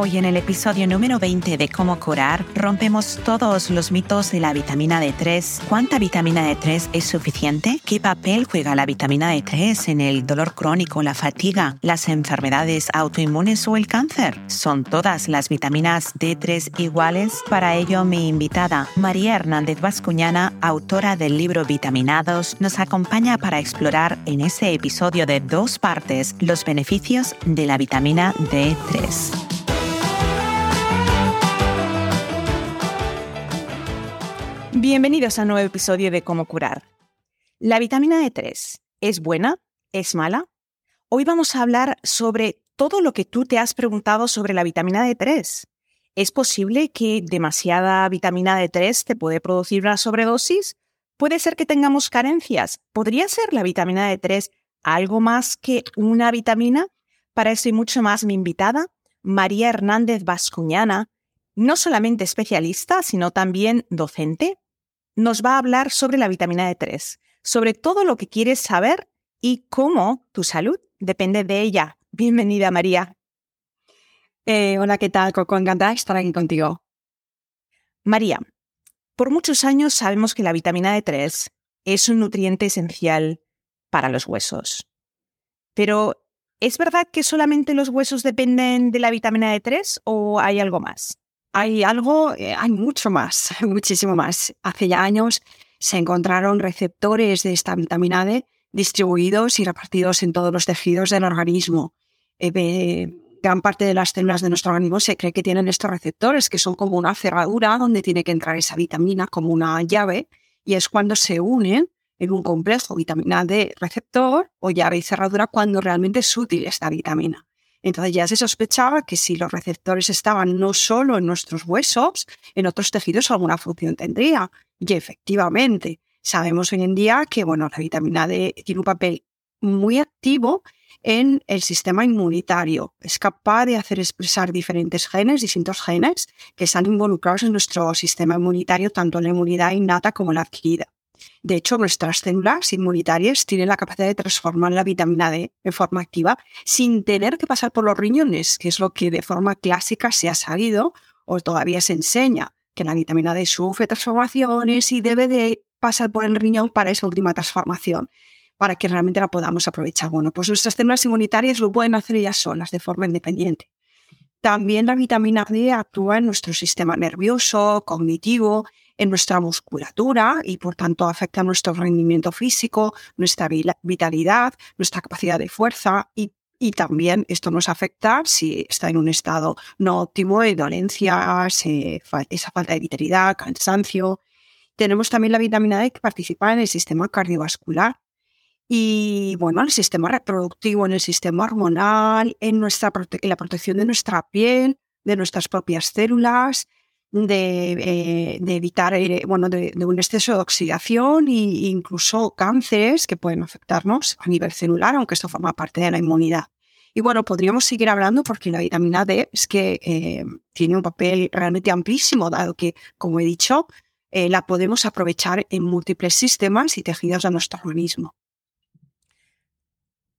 Hoy en el episodio número 20 de Cómo curar, rompemos todos los mitos de la vitamina D3. ¿Cuánta vitamina D3 es suficiente? ¿Qué papel juega la vitamina D3 en el dolor crónico, la fatiga, las enfermedades autoinmunes o el cáncer? ¿Son todas las vitaminas D3 iguales? Para ello, mi invitada, María Hernández Vascuñana, autora del libro Vitaminados, nos acompaña para explorar en este episodio de dos partes los beneficios de la vitamina D3. Bienvenidos a un nuevo episodio de Cómo curar. ¿La vitamina D3 es buena? ¿Es mala? Hoy vamos a hablar sobre todo lo que tú te has preguntado sobre la vitamina D3. ¿Es posible que demasiada vitamina D3 te puede producir una sobredosis? ¿Puede ser que tengamos carencias? ¿Podría ser la vitamina D3 algo más que una vitamina? Para eso y mucho más mi invitada, María Hernández Vascuñana, no solamente especialista, sino también docente, nos va a hablar sobre la vitamina D3, sobre todo lo que quieres saber y cómo tu salud depende de ella. Bienvenida, María. Eh, hola, ¿qué tal, Coco? Encantada de estar aquí contigo. María, por muchos años sabemos que la vitamina D3 es un nutriente esencial para los huesos. Pero, ¿es verdad que solamente los huesos dependen de la vitamina D3 o hay algo más? Hay algo, eh, hay mucho más, muchísimo más. Hace ya años se encontraron receptores de esta vitamina D distribuidos y repartidos en todos los tejidos del organismo. Eh, gran parte de las células de nuestro organismo se cree que tienen estos receptores, que son como una cerradura donde tiene que entrar esa vitamina como una llave, y es cuando se unen en un complejo vitamina D receptor o llave y cerradura cuando realmente es útil esta vitamina. Entonces ya se sospechaba que si los receptores estaban no solo en nuestros huesos, en otros tejidos alguna función tendría. Y efectivamente, sabemos hoy en día que bueno, la vitamina D tiene un papel muy activo en el sistema inmunitario. Es capaz de hacer expresar diferentes genes, distintos genes, que están involucrados en nuestro sistema inmunitario, tanto en la inmunidad innata como en la adquirida. De hecho, nuestras células inmunitarias tienen la capacidad de transformar la vitamina D en forma activa sin tener que pasar por los riñones, que es lo que de forma clásica se ha sabido o todavía se enseña, que la vitamina D sufre transformaciones y debe de pasar por el riñón para esa última transformación, para que realmente la podamos aprovechar. Bueno, pues nuestras células inmunitarias lo pueden hacer ellas solas de forma independiente. También la vitamina D actúa en nuestro sistema nervioso, cognitivo en nuestra musculatura y por tanto afecta nuestro rendimiento físico, nuestra vitalidad, nuestra capacidad de fuerza y, también esto nos afecta si está en un estado no óptimo de dolencias, esa falta de vitalidad, cansancio. Tenemos también la vitamina D que participa en el sistema cardiovascular y bueno, en el sistema reproductivo, en el sistema hormonal, en, nuestra en la protección de nuestra piel, de nuestras propias células, eh, de, evitar eh, bueno, de, un exceso de oxidación e incluso cánceres que pueden afectarnos a nivel celular, aunque esto forma parte de la inmunidad. Y bueno, podríamos seguir hablando porque la vitamina D es que eh, tiene un papel realmente amplísimo, dado que, como he dicho, la podemos aprovechar en múltiples sistemas y tejidos de nuestro organismo.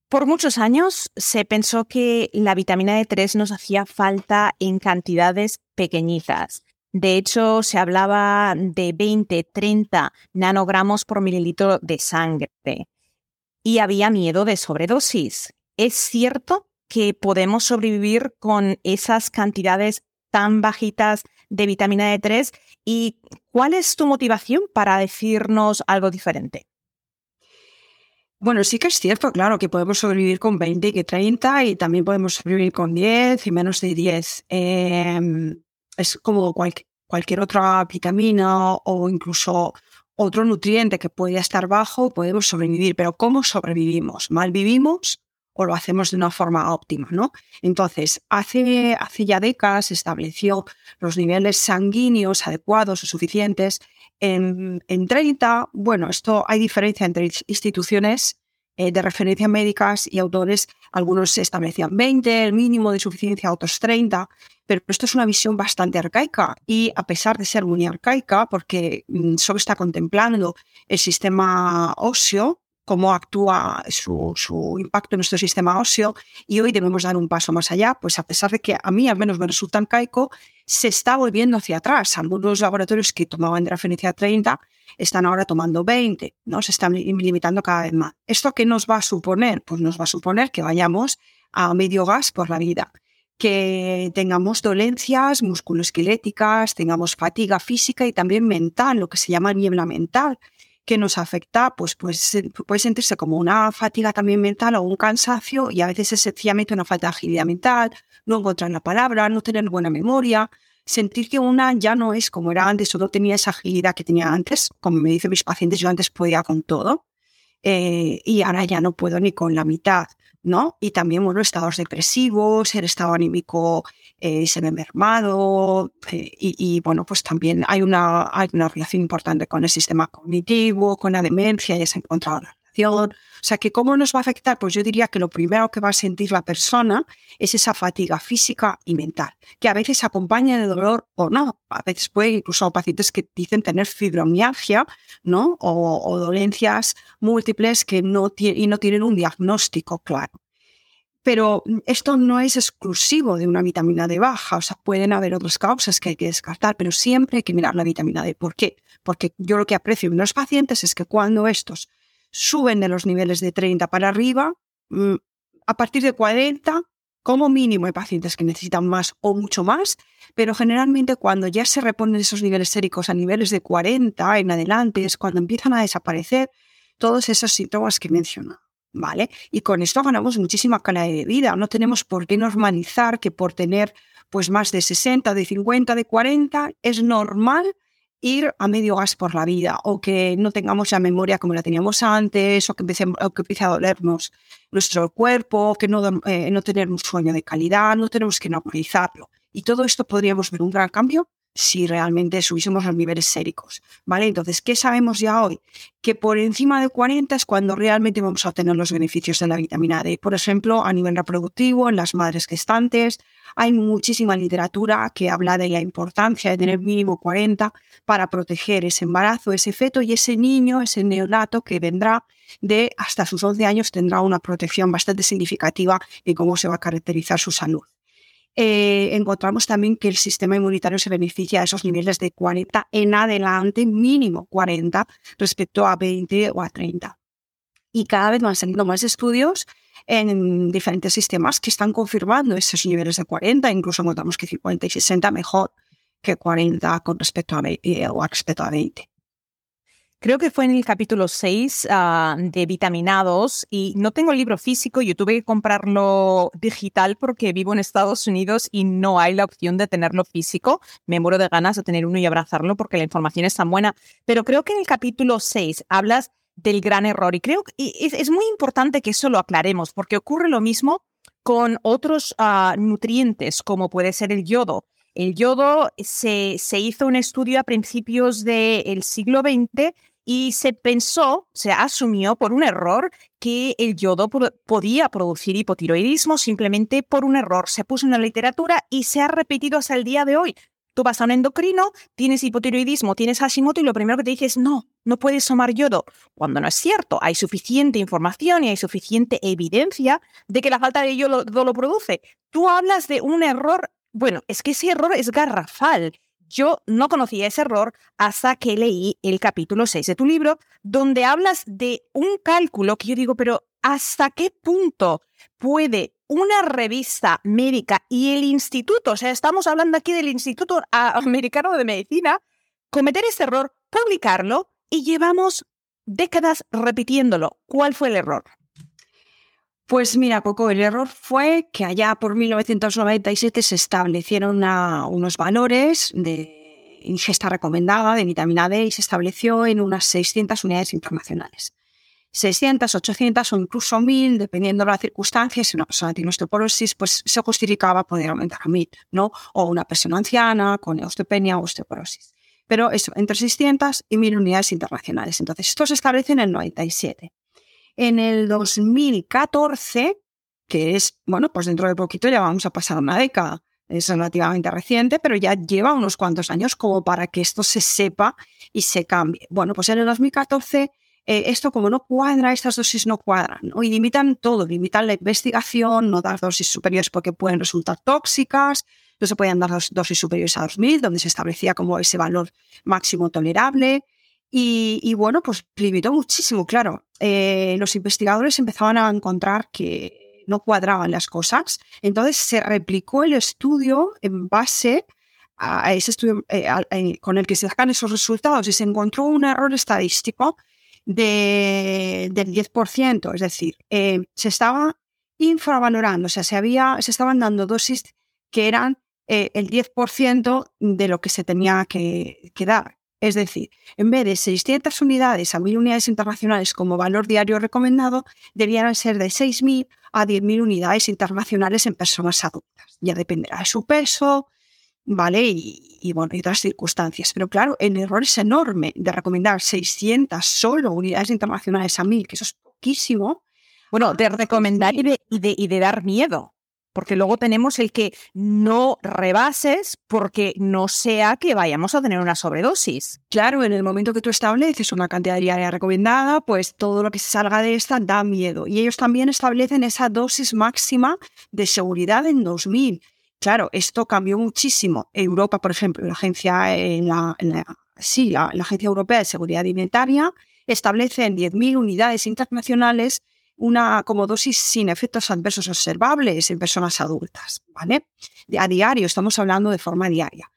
Por muchos años se pensó que la vitamina D3 nos hacía falta en cantidades pequeñitas. De hecho, se hablaba de 20, 30 nanogramos por mililitro de sangre y había miedo de sobredosis. ¿Es cierto que podemos sobrevivir con esas cantidades tan bajitas de vitamina D3? ¿Y cuál es tu motivación para decirnos algo diferente? Bueno, sí que es cierto, claro, que podemos sobrevivir con 20 y que 30 y también podemos sobrevivir con 10 y menos de 10. Em, es como cualquier otra vitamina o incluso otro nutriente que puede estar bajo, podemos sobrevivir. Pero ¿cómo sobrevivimos? ¿Mal vivimos o lo hacemos de una forma óptima? ¿no? Entonces, hace, hace ya décadas se estableció los niveles sanguíneos adecuados o suficientes en, 30, bueno, esto hay diferencia entre instituciones eh, de referencia médicas y autores. Algunos establecían 20, el mínimo de suficiencia, otros 30, pero esto es una visión bastante arcaica y a pesar de ser muy arcaica, porque mm, solo está contemplando el sistema óseo, cómo actúa su, su, impacto en nuestro sistema óseo y hoy debemos dar un paso más allá, pues a pesar de que a mí al menos me resulta arcaico, se está volviendo hacia atrás. Algunos laboratorios que tomaban de referencia 30 están ahora tomando 20, ¿no? Se están limitando cada vez más. ¿Esto qué nos va a suponer? Pues nos va a suponer que vayamos a medio gas por la vida que tengamos dolencias musculoesqueléticas, tengamos fatiga física y también mental, lo que se llama niebla mental, que nos afecta, pues, pues puede sentirse como una fatiga también mental o un cansancio y a veces es sencillamente una falta de agilidad mental, no encontrar la palabra, no tener buena memoria, sentir que una ya no es como era antes o no tenía esa agilidad que tenía antes. Como me dicen mis pacientes, yo antes podía con todo eh, y ahora ya no puedo ni con la mitad. ¿No? Y también, bueno, estados depresivos, el estado anímico eh, se ve mermado eh, y, bueno, pues también hay una, hay una relación importante con el sistema cognitivo, con la demencia, y se encontrado la O sea, que ¿cómo nos va a afectar? Pues yo diría que lo primero que va a sentir la persona es esa fatiga física y mental, que a veces acompaña de dolor o no. A veces puede incluso pacientes que dicen tener fibromialgia, ¿no? O, dolencias múltiples que no, y no tienen un diagnóstico claro. Pero esto no es exclusivo de una vitamina D baja, o sea, pueden haber otras causas que hay que descartar, pero siempre hay que mirar la vitamina D. ¿Por qué? Porque yo lo que aprecio en los pacientes es que cuando estos suben de los niveles de 30 para arriba, mm, a partir de 40, como mínimo hay pacientes que necesitan más o mucho más, pero generalmente cuando ya se reponen esos niveles séricos a niveles de 40 en adelante es cuando empiezan a desaparecer todos esos síntomas que he mencionado. ¿Vale? Y con esto ganamos muchísima calidad de vida. No tenemos por qué normalizar que por tener pues más de 60, de 50, de 40 es normal ir a medio gas por la vida o que no tengamos la memoria como la teníamos antes o que, empiece, que empiece a dolernos nuestro cuerpo, que no, eh, no tener un sueño de calidad, no tenemos que normalizarlo. Y todo esto podríamos ver un gran cambio si realmente subiésemos los niveles séricos. ¿vale? Entonces, ¿qué sabemos ya hoy? Que por encima de 40 es cuando realmente vamos a obtener los beneficios de la vitamina D. Por ejemplo, a nivel reproductivo, en las madres gestantes, hay muchísima literatura que habla de la importancia de tener mínimo 40 para proteger ese embarazo, ese feto y ese niño, ese neonato que vendrá de hasta sus 11 años tendrá una protección bastante significativa en cómo se va a caracterizar su salud. Eh, encontramos también que el sistema inmunitario se beneficia de esos niveles de 40 en adelante, mínimo 40 respecto a 20 o a 30. Y cada vez van saliendo más estudios en diferentes sistemas que están confirmando esos niveles de 40, incluso encontramos que 50 y 60 mejor que 40 con respecto a 20, o respecto a 20. Creo que fue en el capítulo 6 ah, de Vitaminados y no tengo el libro físico, yo tuve que comprarlo digital porque vivo en Estados Unidos y no hay la opción de tenerlo físico. Me muero de ganas de tener uno y abrazarlo porque la información es tan buena. Pero creo que en el capítulo 6 hablas del gran error y creo que es, muy importante que eso lo aclaremos porque ocurre lo mismo con otros ah, nutrientes como puede ser el yodo. El yodo se, se hizo un estudio a principios del siglo XX y se pensó, se asumió por un error que el yodo podía producir hipotiroidismo simplemente por un error. Se puso en la literatura y se ha repetido hasta el día de hoy. Tú vas a un endocrino, tienes hipotiroidismo, tienes Hashimoto y lo primero que te dice es no, no puedes tomar yodo. Cuando no es cierto, hay suficiente información y hay suficiente evidencia de que la falta de yodo lo produce. Tú hablas de un error, bueno, es que ese error es garrafal yo no conocía ese error hasta que leí el capítulo 6 de tu libro, donde hablas de un cálculo que yo digo, pero ¿hasta qué punto puede una revista médica y el instituto, o sea, estamos hablando aquí del Instituto Americano de Medicina, cometer ese error, publicarlo y llevamos décadas repitiéndolo. ¿Cuál fue el error? Pues mira, Coco, el error fue que allá por 1997 se establecieron unos valores de ingesta recomendada de vitamina D y se estableció en unas 600 unidades internacionales. 600, 800 o incluso 1000, dependiendo de las circunstancias, si una persona tiene osteoporosis, pues se justificaba poder aumentar a 1000, ¿no? O una persona anciana con osteopenia o osteoporosis. Pero eso, entre 600 y 1000 unidades internacionales. Entonces, esto se establece en el 97. En el 2014, que es, bueno, pues dentro de poquito ya vamos a pasar una década, es relativamente reciente, pero ya lleva unos cuantos años como para que esto se sepa y se cambie. Bueno, pues en el 2014 eh, esto como no cuadra, estas dosis no cuadran, y limitan todo, limitan la investigación, no dar dosis superiores porque pueden resultar tóxicas, no se pueden dar dosis superiores a 2000, donde se establecía como ese valor máximo tolerable. Y, bueno, pues limitó muchísimo, claro. Eh, los investigadores empezaban a encontrar que no cuadraban las cosas. Entonces se replicó el estudio en base a ese estudio eh, con el que se sacan esos resultados y se encontró un error estadístico de, del 10%, es decir, eh, se estaba infravalorando, o sea, se, había, se estaban dando dosis que eran eh, el 10% de lo que se tenía que, dar. Es decir, en vez de 600 unidades a 1.000 unidades internacionales como valor diario recomendado, debieran ser de 6.000 a 10.000 unidades internacionales en personas adultas. Ya dependerá de su peso, ¿vale? Y, bueno, y otras circunstancias. Pero claro, el error es enorme de recomendar 600 solo unidades internacionales a 1000, que eso es poquísimo. Bueno, de recomendar y de, y de, dar miedo. Porque luego tenemos el que no rebases porque no sea que vayamos a tener una sobredosis. Claro, en el momento que tú estableces una cantidad diaria recomendada, pues todo lo que se salga de esta da miedo. Y ellos también establecen esa dosis máxima de seguridad en 2000 Claro, esto cambió muchísimo. Europa, por ejemplo, la agencia, en la, sí, la, Agencia Europea de Seguridad Alimentaria establece en 10.000 unidades internacionales una como dosis sin efectos adversos observables en personas adultas, ¿vale? A diario, estamos hablando de forma diaria.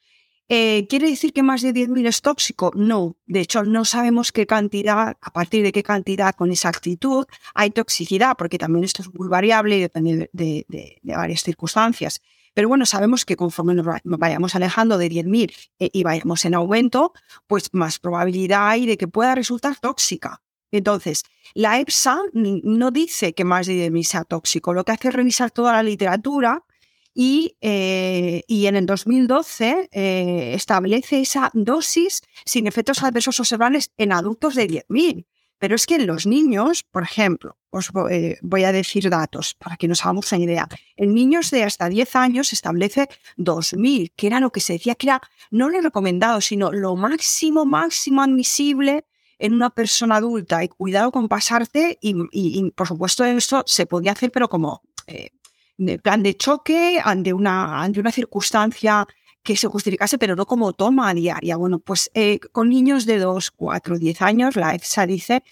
Eh, ¿Quiere decir que más de 10.000 es tóxico? No. De hecho, no sabemos qué cantidad, a partir de qué cantidad con exactitud hay toxicidad, porque también esto es muy variable y depende de varias circunstancias. Pero bueno, sabemos que conforme nos vayamos alejando de 10.000 eh, y vayamos en aumento, pues más probabilidad hay de que pueda resultar tóxica. Entonces, la EPSA no dice que más de 10.000 sea tóxico, lo que hace es revisar toda la literatura y, eh, y en el 2012 eh, establece esa dosis sin efectos adversos observables en adultos de 10.000. Pero es que en los niños, por ejemplo, os eh, voy a decir datos para que nos hagamos una idea. En niños de hasta 10 años establece 2.000, que era lo que se decía que era no lo recomendado, sino lo máximo, máximo admisible en una persona adulta. Y cuidado con pasarte, y, por supuesto esto se podía hacer, pero como eh, plan de choque ante una, ante una circunstancia que se justificase, pero no como toma diaria. Bueno, pues eh, con niños de 2, 4, 10 años, la EFSA dice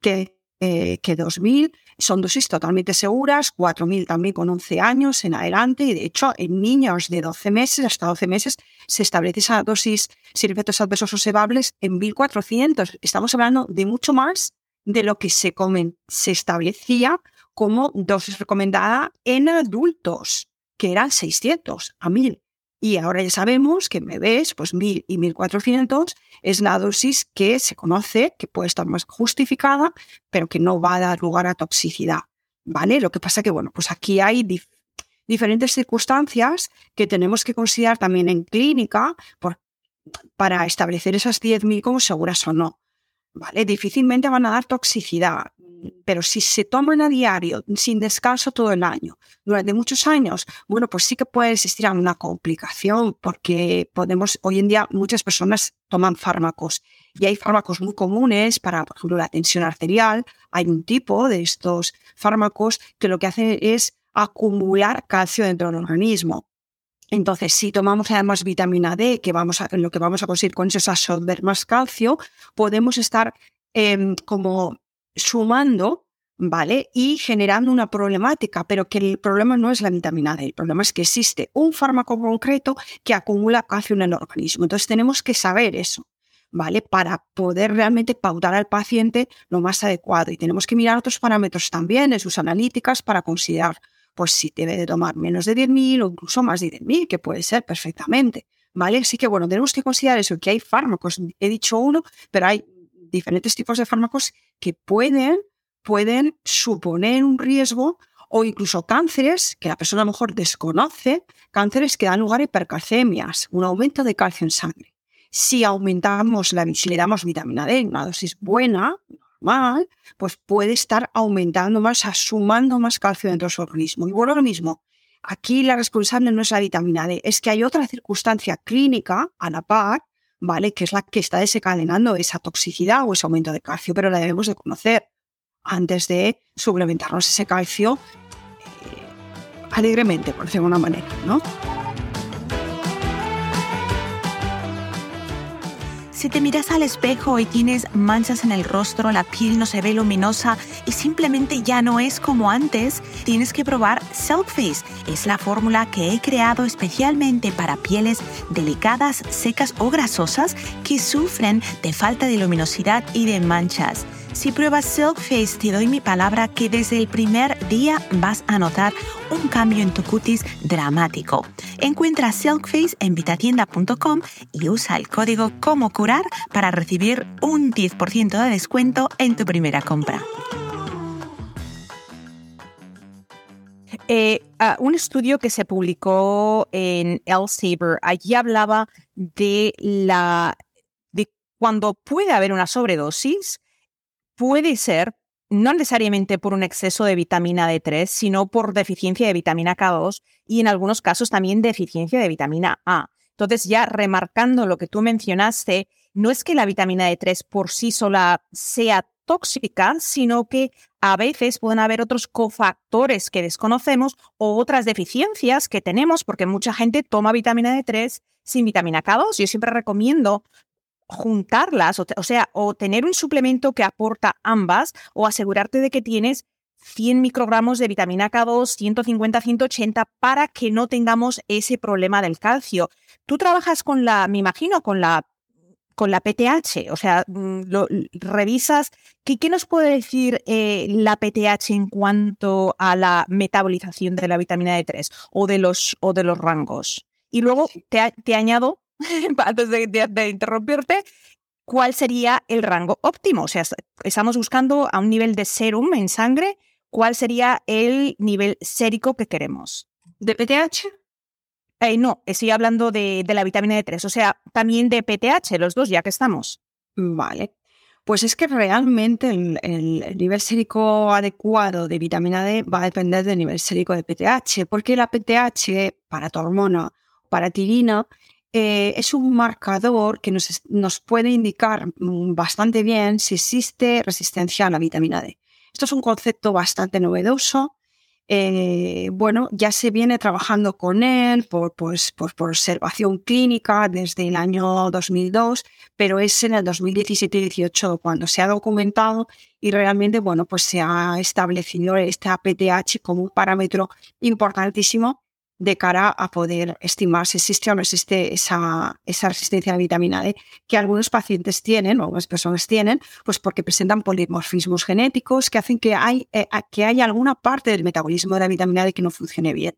que, eh, que 2.000 son dosis totalmente seguras, 4.000 también con 11 años en adelante, y de hecho en niños de 12 meses hasta 12 meses se establece esa dosis sin efectos adversos observables en 1.400. Estamos hablando de mucho más de lo que se, comen, se establecía como dosis recomendada en adultos, que eran 600 a 1.000. Y ahora ya sabemos que bebés, pues 1000 y 1400 es la dosis que se conoce, que puede estar más justificada, pero que no va a dar lugar a toxicidad. ¿Vale? Lo que pasa que, bueno, pues aquí hay diferentes circunstancias que tenemos que considerar también en clínica para establecer esas 10.000 como seguras o no. ¿Vale? Difícilmente van a dar toxicidad pero si se toman a diario, sin descanso todo el año, durante muchos años, bueno, pues sí que puede existir una complicación porque podemos, hoy en día muchas personas toman fármacos y hay fármacos muy comunes para, por ejemplo, la tensión arterial. Hay un tipo de estos fármacos que lo que hace es acumular calcio dentro del organismo. Entonces, si tomamos además vitamina D, que vamos a, lo que vamos a conseguir con eso es absorber más calcio, podemos estar em, como sumando, ¿vale? Y generando una problemática, pero que el problema no es la vitamina D, el problema es que existe un fármaco concreto que acumula calcio en el organismo. Entonces tenemos que saber eso. ¿vale? Para poder realmente pautar al paciente lo más adecuado. Y tenemos que mirar otros parámetros también en sus analíticas para considerar, pues si debe de tomar menos de 10.000 o incluso más de 10.000, que puede ser perfectamente, ¿vale? Así que bueno, tenemos que considerar eso, que hay fármacos, he dicho uno, pero hay diferentes tipos de fármacos que pueden, pueden suponer un riesgo o incluso cánceres que la persona a lo mejor desconoce, cánceres que dan lugar a hipercalcemias, un aumento de calcio en sangre. Si aumentamos la, si le damos vitamina D una dosis buena, normal, pues puede estar aumentando más, sumando más calcio dentro de su organismo. Y bueno, lo mismo, aquí la responsable no es la vitamina D, es que hay otra circunstancia clínica a la par, ¿vale? Que es la que está desencadenando esa toxicidad o ese aumento de calcio, pero la debemos de conocer antes de suplementarnos ese calcio eh, alegremente, por decirlo de una manera, ¿no? Si te miras al espejo y tienes manchas en el rostro, la piel no se ve luminosa y simplemente ya no es como antes, tienes que probar Face. Es la fórmula que he creado especialmente para pieles delicadas, secas o grasosas que sufren de falta de luminosidad y de manchas. Si pruebas Silk Face, te doy mi palabra que desde el primer día vas a notar un cambio en tu cutis dramático. Encuentra Silk Face en vitatienda.com y usa el código como curar para recibir un 10% de descuento en tu primera compra. Eh, un estudio que se publicó en El Saber, allí hablaba de la de cuando puede haber una sobredosis puede ser no necesariamente por un exceso de vitamina D3, sino por deficiencia de vitamina K2 y en algunos casos también deficiencia de vitamina A. Entonces, ya remarcando lo que tú mencionaste, no es que la vitamina D3 por sí sola sea tóxica, sino que a veces pueden haber otros cofactores que desconocemos o otras deficiencias que tenemos, porque mucha gente toma vitamina D3 sin vitamina K2. Yo siempre recomiendo juntarlas, o, sea, o tener un suplemento que aporta ambas, o asegurarte de que tienes 100 microgramos de vitamina K2, 150, 180, para que no tengamos ese problema del calcio. Tú trabajas con la, me imagino, con la con la PTH, o sea, mm, lo, revisas, ¿qué, ¿qué, nos puede decir eh, la PTH en cuanto a la metabolización de la vitamina D3 o de los, o de los rangos? Y luego te, te añado antes de, interrumpirte, ¿cuál sería el rango óptimo? O sea, estamos buscando a un nivel de serum en sangre, ¿cuál sería el nivel sérico que queremos? ¿De PTH? Eh, no, estoy hablando de, la vitamina D3, o sea, también de PTH, los dos, ya que estamos. Vale. Pues es que realmente el, el, nivel sérico adecuado de vitamina D va a depender del nivel sérico de PTH, porque la PTH para tu hormona, para tirina, eh, es un marcador que nos, nos, puede indicar mm, bastante bien si existe resistencia a la vitamina D. Esto es un concepto bastante novedoso. Eh, bueno, ya se viene trabajando con él por, pues, por, observación clínica desde el año 2002, pero es en el 2017-18 cuando se ha documentado y realmente, bueno, pues se ha establecido este APTH como un parámetro importantísimo de cara a poder estimar si existe o no existe esa, esa resistencia a la vitamina D que algunos pacientes tienen o algunas personas tienen, pues porque presentan polimorfismos genéticos que hacen que, hay, eh, que haya alguna parte del metabolismo de la vitamina D que no funcione bien.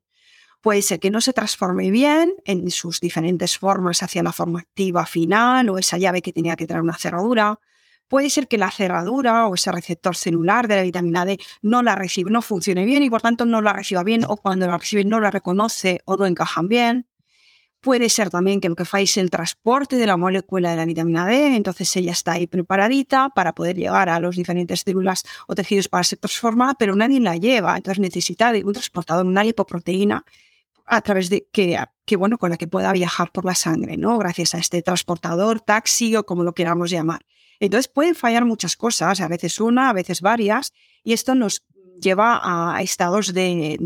Puede ser que no se transforme bien en sus diferentes formas hacia la forma activa final o esa llave que tenía que traer una cerradura puede ser que la cerradura o ese receptor celular de la vitamina D no la recibe, no funcione bien y por tanto no la reciba bien o cuando la recibe no la reconoce o no encajan bien. Puede ser también que lo que es el transporte de la molécula de la vitamina D, entonces ella está ahí preparadita para poder llegar a los diferentes células o tejidos para ser transformada, pero nadie la lleva, entonces necesita de un transportador, una lipoproteína a través de que, que, bueno, con la que pueda viajar por la sangre, ¿no? Gracias a este transportador, taxi o como lo queramos llamar. Entonces pueden fallar muchas cosas, a veces una, a veces varias, y esto nos lleva a estados de,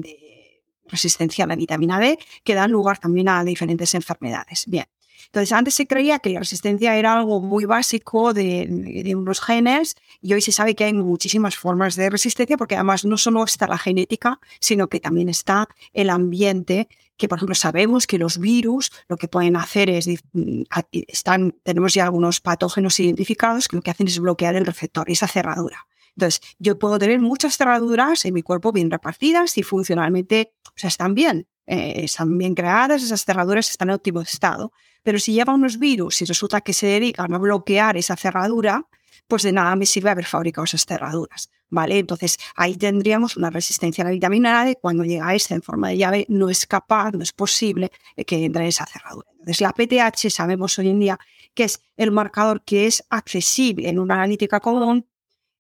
resistencia a la vitamina D que dan lugar también a diferentes enfermedades. Bien, Entonces, antes se creía que la resistencia era algo muy básico de, unos genes y hoy se sabe que hay muchísimas formas de resistencia porque además no solo está la genética, sino que también está el ambiente, que por ejemplo sabemos que los virus lo que pueden hacer es, mm, están, tenemos ya algunos patógenos identificados que lo que hacen es bloquear el receptor, esa cerradura. Entonces, yo puedo tener muchas cerraduras en mi cuerpo bien repartidas y funcionalmente, están bien, eh, están bien creadas, esas cerraduras están en óptimo estado. Pero si lleva unos virus y resulta que se dedican a bloquear esa cerradura, pues de nada me sirve haber fabricado esas cerraduras. ¿Vale? Entonces ahí tendríamos una resistencia a la vitamina A cuando llega esta en forma de llave, no es capaz, no es posible que entre esa cerradura. Entonces la PTH sabemos hoy en día que es el marcador que es accesible en una analítica común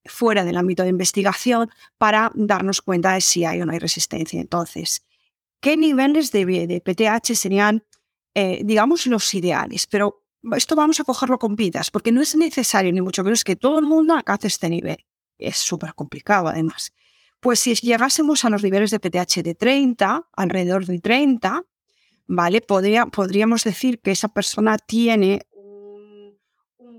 fuera del ámbito de investigación para darnos cuenta de si hay o no hay resistencia. Entonces, ¿qué niveles de, PTH serían eh, digamos, los ideales, pero esto vamos a cogerlo con vidas, porque no es necesario ni mucho menos que todo el mundo alcance este nivel. Es súper complicado además. Pues si llegásemos a los niveles de PTH de 30, alrededor de 30, ¿vale? Podría, podríamos decir que esa persona tiene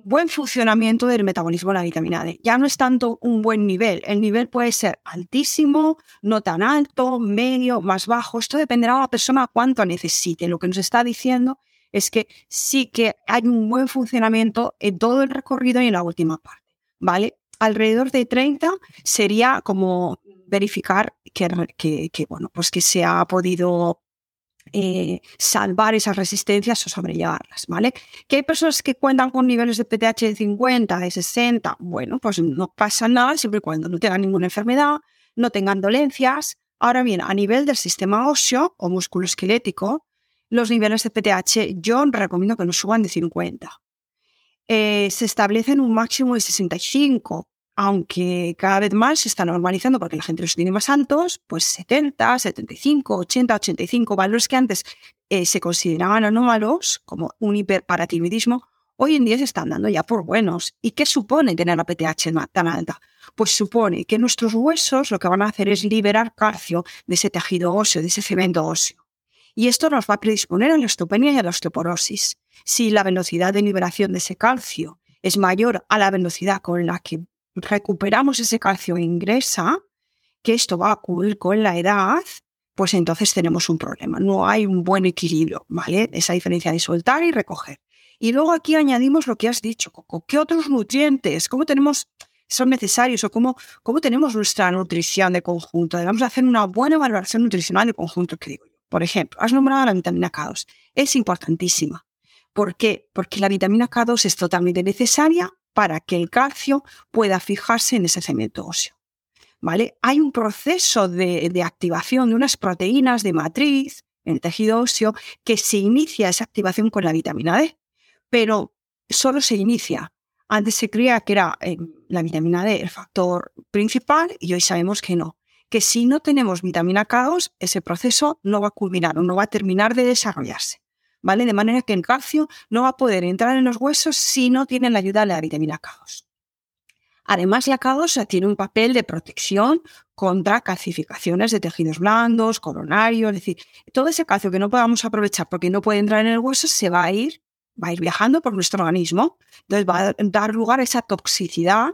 buen funcionamiento del metabolismo de la vitamina D. Ya no es tanto un buen nivel, el nivel puede ser altísimo, no tan alto, medio, más bajo. Esto dependerá de la persona cuánto necesite. Lo que nos está diciendo es que sí que hay un buen funcionamiento en todo el recorrido y en la última parte, ¿vale? Alrededor de 30 sería como verificar que, que, que bueno, pues que se ha podido eh, salvar esas resistencias o sobrellevarlas, ¿vale? Que hay personas que cuentan con niveles de PTH de 50, de 60, bueno, pues no pasa nada siempre y cuando no tengan ninguna enfermedad, no tengan dolencias. Ahora bien, a nivel del sistema óseo o músculo esquelético, los niveles de PTH yo recomiendo que no suban de 50. Eh, se establecen un máximo de 65, aunque cada vez más se está normalizando porque la gente los tiene más altos, pues 70, 75, 80, 85, valores que antes eh, se consideraban anómalos, como un hiperparatiroidismo, hoy en día se están dando ya por buenos. ¿Y qué supone tener la PTH tan alta? Pues supone que nuestros huesos lo que van a hacer es liberar calcio de ese tejido óseo, de ese cemento óseo. Y esto nos va a predisponer a la osteopenia y a la osteoporosis. Si la velocidad de liberación de ese calcio es mayor a la velocidad con la que recuperamos ese calcio e ingresa, que esto va a ocurrir con la edad, pues entonces tenemos un problema. No hay un buen equilibrio, ¿vale? Esa diferencia de soltar y recoger. Y luego aquí añadimos lo que has dicho, Coco. ¿Qué otros nutrientes? ¿Cómo tenemos, son necesarios o cómo, cómo tenemos nuestra nutrición de conjunto? Debemos hacer una buena valoración nutricional de conjunto, que digo yo. Por ejemplo, has nombrado la vitamina K2. Es importantísima. ¿Por qué? Porque la vitamina K2 es totalmente necesaria para que el calcio pueda fijarse en ese cemento óseo. ¿Vale? Hay un proceso de, activación de unas proteínas de matriz en el tejido óseo que se inicia esa activación con la vitamina D, pero solo se inicia. Antes se creía que era eh, la vitamina D el factor principal y hoy sabemos que no. Que si no tenemos vitamina K2, ese proceso no va a culminar o no va a terminar de desarrollarse. ¿Vale? De manera que el calcio no va a poder entrar en los huesos si no tiene la ayuda de la vitamina K2. Además, la K2 tiene un papel de protección contra calcificaciones de tejidos blandos, coronarios, es decir, todo ese calcio que no podamos aprovechar porque no puede entrar en el hueso se va a ir, va a ir viajando por nuestro organismo. Entonces va a dar lugar a esa toxicidad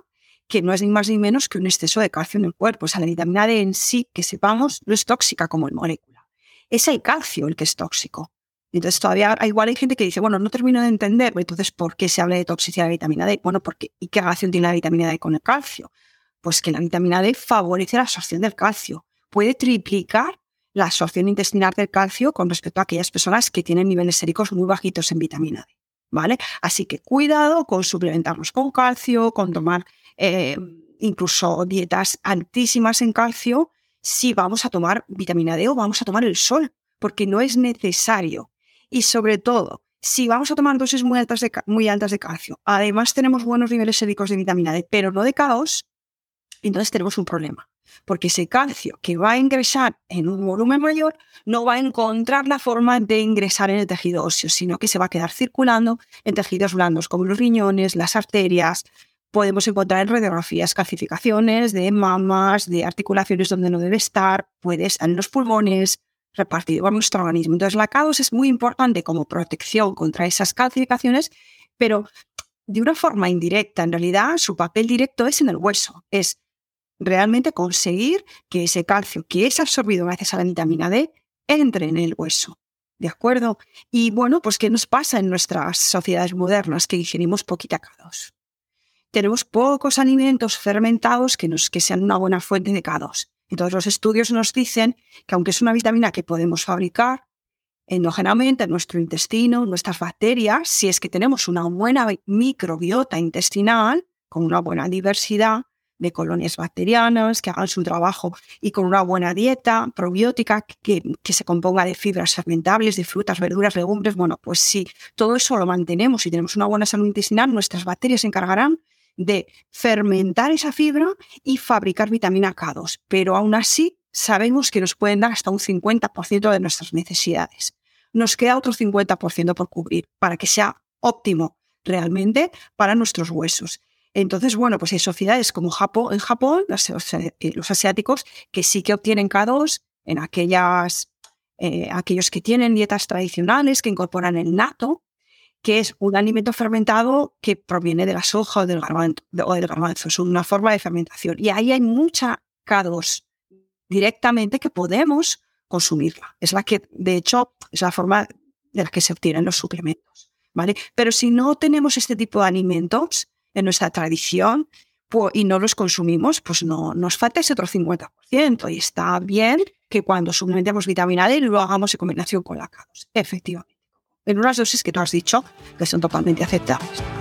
que no es ni más ni menos que un exceso de calcio en el cuerpo. O sea, la vitamina D en sí, que sepamos, no es tóxica como el molécula. Es el calcio el que es tóxico. Entonces todavía igual hay gente que dice, bueno, no termino de entender, entonces, ¿por qué se habla de toxicidad de vitamina D? Bueno, porque ¿y qué relación tiene la vitamina D con el calcio? Pues que la vitamina D favorece la absorción del calcio. Puede triplicar la absorción intestinal del calcio con respecto a aquellas personas que tienen niveles séricos muy bajitos en vitamina D. ¿Vale? Así que cuidado con suplementarnos con calcio, con tomar eh, incluso dietas altísimas en calcio, si vamos a tomar vitamina D o vamos a tomar el sol, porque no es necesario y sobre todo, si vamos a tomar dosis muy altas de, muy altas de calcio, además tenemos buenos niveles séricos de vitamina D, pero no de caos, entonces tenemos un problema. Porque ese calcio que va a ingresar en un volumen mayor no va a encontrar la forma de ingresar en el tejido óseo, sino que se va a quedar circulando en tejidos blandos como los riñones, las arterias. Podemos encontrar en radiografías calcificaciones de mamas, de articulaciones donde no debe estar, puede estar en los pulmones, repartido por nuestro organismo. Entonces, la K2 es muy importante como protección contra esas calcificaciones, pero de una forma indirecta. En realidad, su papel directo es en el hueso. Es realmente conseguir que ese calcio que es absorbido gracias a la vitamina D entre en el hueso. ¿De acuerdo? Y bueno, pues ¿qué nos pasa en nuestras sociedades modernas? Que ingerimos poquita K2. Tenemos pocos alimentos fermentados que, nos, que sean una buena fuente de K2. Entonces los estudios nos dicen que aunque es una vitamina que podemos fabricar endógenamente en nuestro intestino, nuestras bacterias, si es que tenemos una buena microbiota intestinal, con una buena diversidad, de colonias bacterianas que hagan su trabajo y con una buena dieta probiótica que, que, se componga de fibras fermentables, de frutas, verduras, legumbres. Bueno, pues si todo eso lo mantenemos y tenemos una buena salud intestinal, nuestras bacterias se encargarán de fermentar esa fibra y fabricar vitamina K2. Pero aún así sabemos que nos pueden dar hasta un 50% de nuestras necesidades. Nos queda otro 50% por cubrir para que sea óptimo realmente para nuestros huesos. Entonces, bueno, pues hay sociedades como Japón, en Japón, eh, los, asiáticos, que sí que obtienen K2 en aquellas, eh, aquellos que tienen dietas tradicionales, que incorporan el nato, que es un alimento fermentado que proviene de la soja o del garbanzo, o del garbanzo. Es una forma de fermentación. Y ahí hay mucha K2 directamente que podemos consumirla. Es la que, de hecho, es la forma de la que se obtienen los suplementos. ¿vale? Pero si no tenemos este tipo de alimentos, en nuestra tradición y no los consumimos, pues no nos falta ese otro 50%. Y está bien que cuando suplementemos vitamina D lo hagamos en combinación con la K2, efectivamente. En unas dosis que tú has dicho que son totalmente aceptables.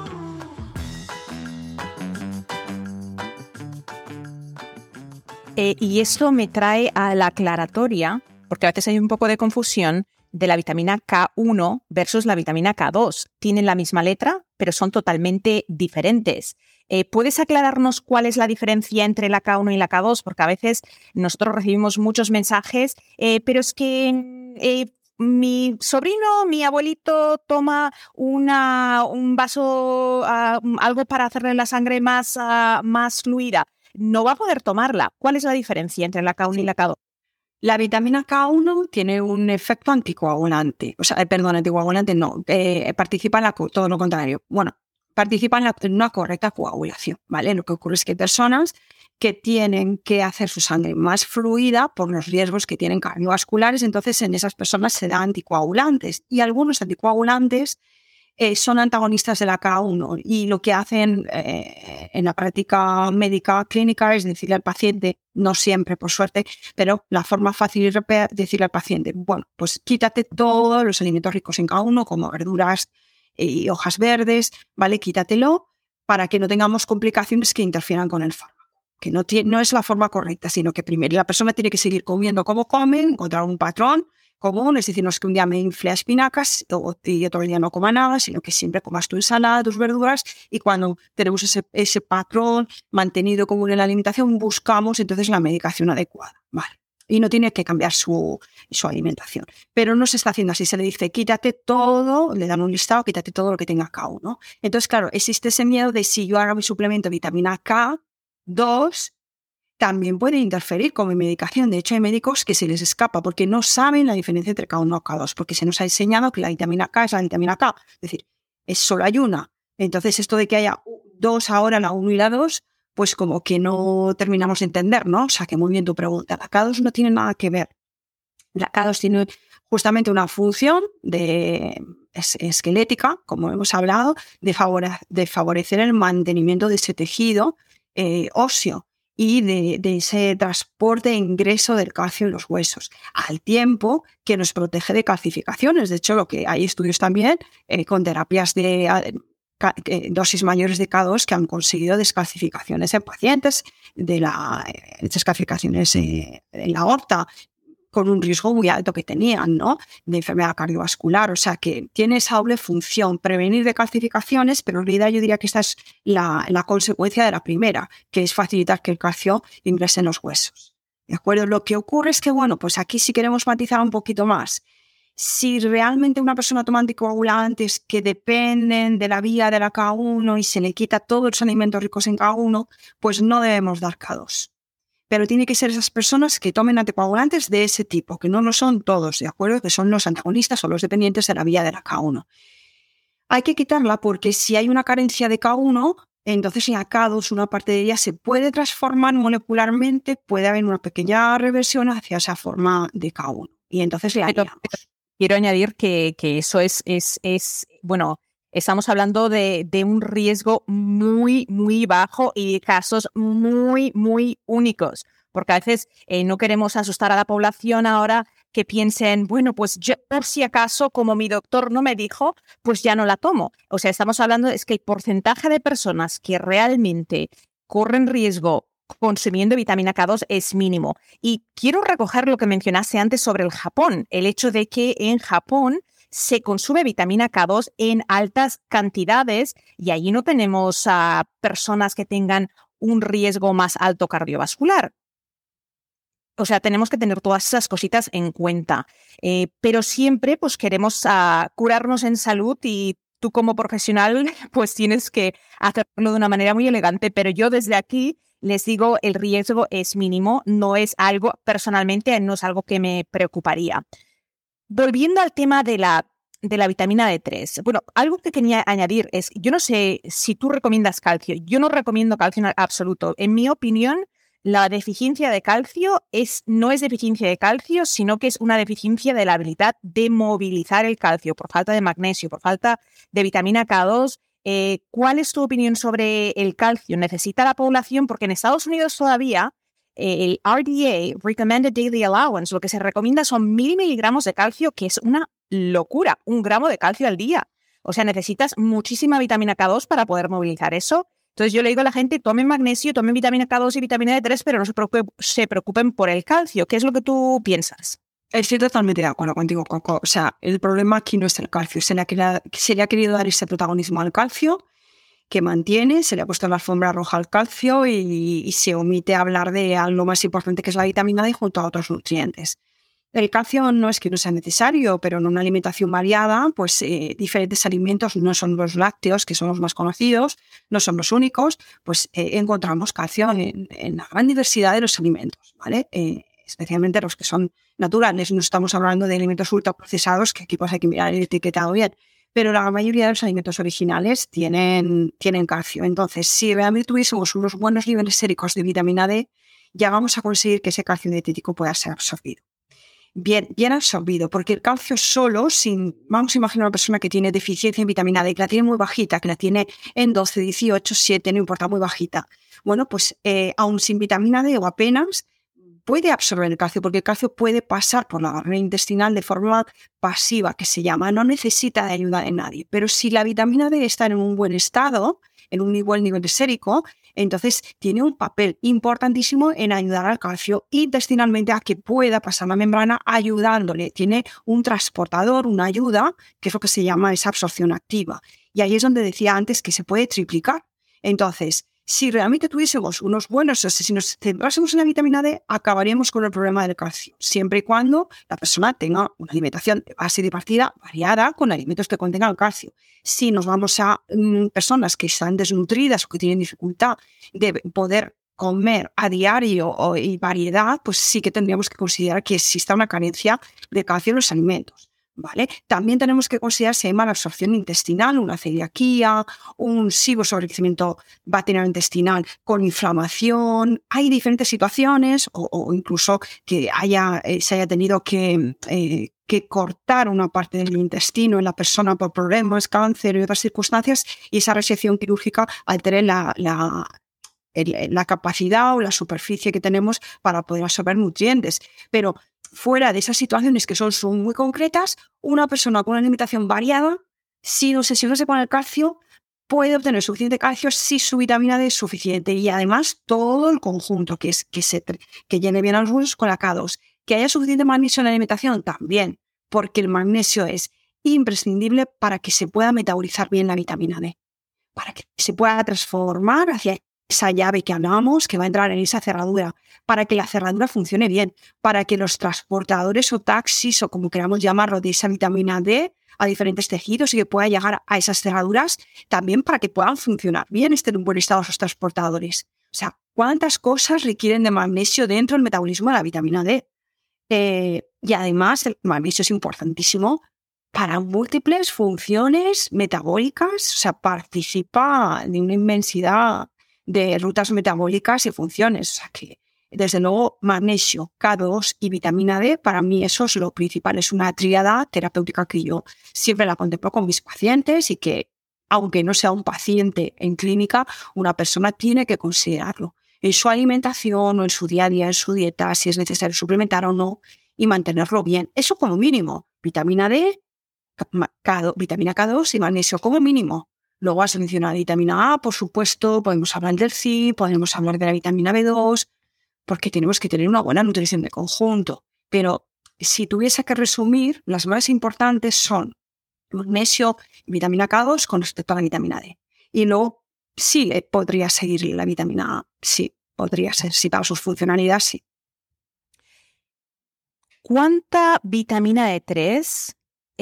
Eh, y esto me trae a la aclaratoria, porque a veces hay un poco de confusión de la vitamina K1 versus la vitamina K2. Tienen la misma letra, pero son totalmente diferentes. Eh, ¿Puedes aclararnos cuál es la diferencia entre la K1 y la K2? Porque a veces nosotros recibimos muchos mensajes, eh, pero es que mi sobrino, mi abuelito toma una, un vaso, ah, algo para hacerle la sangre más, ah, más fluida no va a poder tomarla. ¿Cuál es la diferencia entre la K1 y la K2? La vitamina K1 tiene un efecto anticoagulante, o sea, eh, perdón, anticoagulante no, eh, participa en la, todo lo contrario. Bueno, participa en, en, una correcta coagulación, ¿vale? Lo que ocurre es que hay personas que tienen que hacer su sangre más fluida por los riesgos que tienen cardiovasculares, entonces en esas personas se da anticoagulantes y algunos anticoagulantes eh, son antagonistas de la K1 y lo que hacen eh, en la práctica médica clínica es decirle al paciente, no siempre por suerte, pero la forma fácil es decirle al paciente, bueno, pues quítate todos los alimentos ricos en K1 como verduras y hojas verdes, ¿vale? Quítatelo para que no tengamos complicaciones que interfieran con el fármaco que no, no es la forma correcta, sino que primero la persona tiene que seguir comiendo como come, encontrar un patrón común, es decir, no es que un día me infle a espinacas y otro día no coma nada, sino que siempre comas tu ensalada, tus verduras y cuando tenemos ese, ese patrón mantenido común en la alimentación, buscamos entonces la medicación adecuada. Vale. Y no tiene que cambiar su, su alimentación. Pero no se está haciendo así. Se le dice, quítate todo, le dan un listado, quítate todo lo que tenga K1. Entonces, claro, existe ese miedo de si yo hago mi suplemento de vitamina K2, también puede interferir con mi medicación. De hecho, hay médicos que se les escapa porque no saben la diferencia entre K1 y K2, porque se nos ha enseñado que la vitamina K es la vitamina K. Es decir, es solo hay una. Entonces, esto de que haya dos ahora, la 1 y la 2, pues como que no terminamos de entender, ¿no? O sea, que muy bien tu pregunta. La K2 no tiene nada que ver. La K2 tiene justamente una función de, esquelética, como hemos hablado, de, favorecer el mantenimiento de ese tejido eh, óseo y de, ese transporte e ingreso del calcio en los huesos, al tiempo que nos protege de calcificaciones. De hecho, lo que hay estudios también eh, con terapias de eh, dosis mayores de K2 que han conseguido descalcificaciones en pacientes, de la, eh, descalcificaciones en la aorta, con un riesgo muy alto que tenían, ¿no? De enfermedad cardiovascular. O sea, que tiene esa doble función, prevenir de calcificaciones, pero en realidad yo diría que esta es la, la consecuencia de la primera, que es facilitar que el calcio ingrese en los huesos. ¿De acuerdo? Lo que ocurre es que, bueno, pues aquí si queremos matizar un poquito más, si realmente una persona toma anticoagulantes que dependen de la vía de la K1 y se le quita todos los alimentos ricos en K1, pues no debemos dar K2 pero tiene que ser esas personas que tomen anticoagulantes de ese tipo, que no lo son todos, ¿de acuerdo? Que son los antagonistas o los dependientes de la vía de la K1. Hay que quitarla porque si hay una carencia de K1, entonces en K2 una parte de ella se puede transformar molecularmente, puede haber una pequeña reversión hacia esa forma de K1. Y entonces le Quiero añadir que, que eso es, es, es, bueno, Estamos hablando de, un riesgo muy, muy bajo y casos muy, muy únicos, porque a veces eh, no queremos asustar a la población ahora que piensen, bueno, pues yo por si acaso, como mi doctor no me dijo, pues ya no la tomo. O sea, estamos hablando, es que el porcentaje de personas que realmente corren riesgo consumiendo vitamina K2 es mínimo. Y quiero recoger lo que mencionaste antes sobre el Japón, el hecho de que en Japón se consume vitamina K2 en altas cantidades y allí no tenemos a personas que tengan un riesgo más alto cardiovascular. O sea, tenemos que tener todas esas cositas en cuenta. Eh, pero siempre pues queremos ah, curarnos en salud y tú como profesional pues tienes que hacerlo de una manera muy elegante. Pero yo desde aquí les digo, el riesgo es mínimo, no es algo, personalmente, no es algo que me preocuparía. Volviendo al tema de la, de la vitamina D3, bueno, algo que quería añadir es, yo no sé si tú recomiendas calcio, yo no recomiendo calcio en absoluto. En mi opinión, la deficiencia de calcio es, no es deficiencia de calcio, sino que es una deficiencia de la habilidad de movilizar el calcio por falta de magnesio, por falta de vitamina K2. Eh, ¿Cuál es tu opinión sobre el calcio? ¿Necesita la población? Porque en Estados Unidos todavía el RDA, Recommended Daily Allowance, lo que se recomienda son mil miligramos de calcio, que es una locura, un gramo de calcio al día. O sea, necesitas muchísima vitamina K2 para poder movilizar eso. Entonces yo le digo a la gente, tomen magnesio, tomen vitamina K2 y vitamina D3, pero no se preocupen, por el calcio. ¿Qué es lo que tú piensas? Estoy totalmente de acuerdo contigo, Coco. O sea, el problema aquí no es el calcio. Se le ha querido dar ese protagonismo al calcio que mantiene, se le ha puesto la alfombra roja al calcio y, se omite hablar de lo más importante que es la vitamina D junto a otros nutrientes. El calcio no es que no sea necesario, pero en una alimentación variada, pues eh, diferentes alimentos no son los lácteos, que son los más conocidos, no son los únicos, pues eh, encontramos calcio en, la gran diversidad de los alimentos, ¿vale? Eh, especialmente los que son naturales. No estamos hablando de alimentos ultraprocesados, que aquí pues hay que mirar el etiquetado bien pero la mayoría de los alimentos originales tienen, tienen calcio. Entonces, si realmente tuviésemos unos buenos niveles séricos de vitamina D, ya vamos a conseguir que ese calcio dietético pueda ser absorbido. Bien, bien absorbido, porque el calcio solo, sin, vamos a imaginar una persona que tiene deficiencia en vitamina D, que la tiene muy bajita, que la tiene en 12, 18, 7, no importa, muy bajita. Bueno, pues eh, aún sin vitamina D o apenas, puede absorber el calcio, porque el calcio puede pasar por la barrera intestinal de forma pasiva, que se llama, no necesita de ayuda de nadie. Pero si la vitamina D está en un buen estado, en un buen nivel sérico, entonces tiene un papel importantísimo en ayudar al calcio intestinalmente a que pueda pasar la membrana ayudándole. Tiene un transportador, una ayuda, que es lo que se llama esa absorción activa. Y ahí es donde decía antes que se puede triplicar. Entonces, si realmente tuviésemos unos buenos, si nos centrásemos en la vitamina D, acabaríamos con el problema del calcio, siempre y cuando la persona tenga una alimentación de base de partida variada con alimentos que contengan calcio. Si nos vamos a mm, personas que están desnutridas o que tienen dificultad de poder comer a diario y variedad, pues sí que tendríamos que considerar que exista una carencia de calcio en los alimentos. ¿Vale? También tenemos que considerar si hay mala absorción intestinal, una celiaquía, un sigo sobrecrecimiento intestinal con inflamación. Hay diferentes situaciones o, incluso que haya, eh, se haya tenido que, eh, que cortar una parte del intestino en la persona por problemas, cáncer y otras circunstancias, y esa resección quirúrgica altere la, la, la capacidad o la superficie que tenemos para poder absorber nutrientes. Pero fuera de esas situaciones que son, muy concretas, una persona con una alimentación variada, sin obsesionarse con el calcio, puede obtener suficiente calcio si su vitamina D es suficiente y además todo el conjunto que, es, que, se, que llene bien a los huesos con la K2. Que haya suficiente magnesio en la alimentación también, porque el magnesio es imprescindible para que se pueda metabolizar bien la vitamina D, para que se pueda transformar hacia esa llave que hablábamos que va a entrar en esa cerradura, para que la cerradura funcione bien, para que los transportadores o taxis o como queramos llamarlo de esa vitamina D a diferentes tejidos y que pueda llegar a esas cerraduras, también para que puedan funcionar bien, estén en buen estado esos transportadores. O sea, ¿cuántas cosas requieren de magnesio dentro del metabolismo de la vitamina D? Eh, y además, el magnesio es importantísimo para múltiples funciones metabólicas, o sea, participa de una inmensidad de rutas metabólicas y funciones. O sea que, desde luego, magnesio, K2 y vitamina D, para mí eso es lo principal. Es una tríada terapéutica que yo siempre la contemplo con mis pacientes y que, aunque no sea un paciente en clínica, una persona tiene que considerarlo en su alimentación o en su día a día, en su dieta, si es necesario suplementar o no, y mantenerlo bien. Eso como mínimo. Vitamina D, K, vitamina K2 y magnesio como mínimo. Luego has mencionado vitamina A, por supuesto, podemos hablar del zinc, podemos hablar de la vitamina B2, porque tenemos que tener una buena nutrición de conjunto. Pero si tuviese que resumir, las más importantes son magnesio y vitamina K2 con respecto a la vitamina D. Y luego sí eh, podría seguir la vitamina A, sí, podría ser, sí, para sus funcionalidades, sí. ¿Cuánta vitamina D3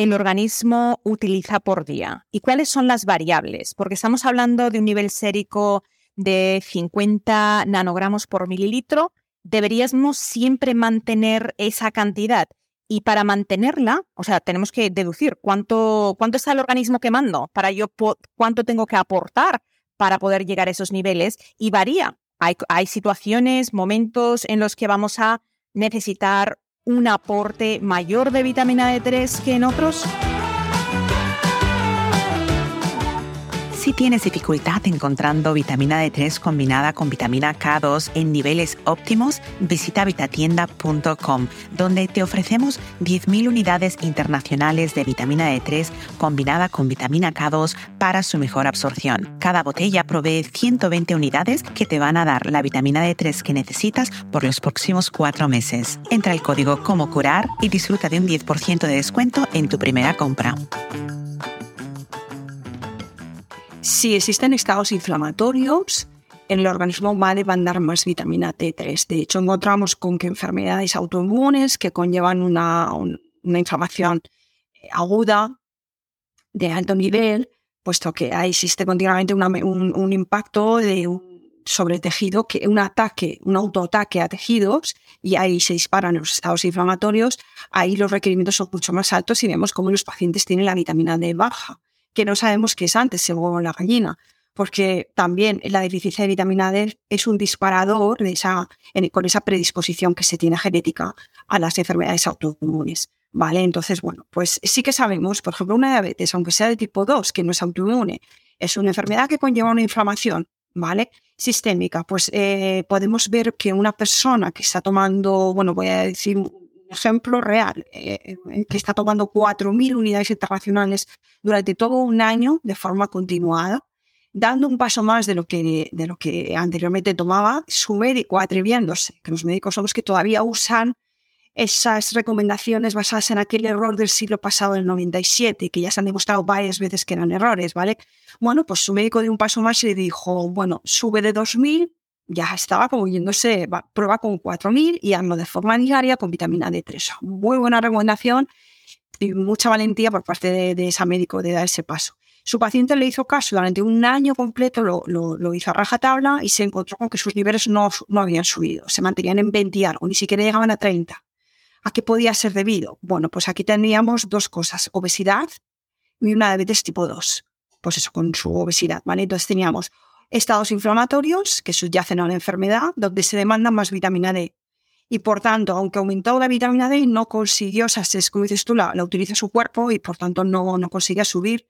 el organismo utiliza por día y cuáles son las variables, porque estamos hablando de un nivel sérico de 50 nanogramos por mililitro, deberíamos siempre mantener esa cantidad. Y para mantenerla, o sea, tenemos que deducir cuánto, cuánto está el organismo quemando, para yo cuánto tengo que aportar para poder llegar a esos niveles y varía. Hay, hay situaciones, momentos en los que vamos a necesitar un aporte mayor de vitamina D3 que en otros? Si tienes dificultad encontrando vitamina D3 combinada con vitamina K2 en niveles óptimos, visita vitatienda.com, donde te ofrecemos 10.000 unidades internacionales de vitamina D3 combinada con vitamina K2 para su mejor absorción. Cada botella provee 120 unidades que te van a dar la vitamina D3 que necesitas por los próximos cuatro meses. Entra el código Como Curar y disfruta de un 10% de descuento en tu primera compra. Si existen estados inflamatorios, el organismo va a demandar más vitamina T3. De hecho, encontramos con que enfermedades autoinmunes que conllevan una, inflamación aguda de alto nivel, puesto que existe continuamente un, impacto de sobre tejido, que un ataque, un autoataque a tejidos, y ahí se disparan los estados inflamatorios, ahí los requerimientos son mucho más altos y vemos cómo los pacientes tienen la vitamina D baja que no sabemos qué es antes, según la gallina, porque también la deficiencia de vitamina D es un disparador de esa, con esa predisposición que se tiene genética a las enfermedades autoinmunes. ¿Vale? Entonces, bueno, pues sí que sabemos, por ejemplo, una diabetes, aunque sea de tipo 2, que no es autoinmune, es una enfermedad que conlleva una inflamación, ¿vale? Sistémica. Pues eh, podemos ver que una persona que está tomando, bueno, voy a decir ejemplo real, eh, que está tomando 4.000 unidades internacionales durante todo un año de forma continuada, dando un paso más de lo que, de lo que anteriormente tomaba, su médico atreviéndose, que los médicos son los que todavía usan esas recomendaciones basadas en aquel error del siglo pasado, del 97, que ya se han demostrado varias veces que eran errores, ¿vale? Bueno, pues su médico dio un paso más y le dijo, bueno, sube de 2.000 ya estaba como yéndose, prueba con 4.000 y hazlo de forma diaria con vitamina D3. Muy buena recomendación y mucha valentía por parte de, ese médico de dar ese paso. Su paciente le hizo caso durante un año completo, lo, lo, hizo a rajatabla y se encontró con que sus niveles no, no habían subido, se mantenían en 20 y algo, ni siquiera llegaban a 30. ¿A qué podía ser debido? Bueno, pues aquí teníamos dos cosas, obesidad y una diabetes tipo 2. Pues eso, con su obesidad, ¿vale? Entonces teníamos estados inflamatorios que subyacen a la enfermedad, donde se demanda más vitamina D. Y por tanto, aunque aumentó la vitamina D, no consiguió, o sea, es como dices tú, la, utiliza su cuerpo y por tanto no, no consigue subir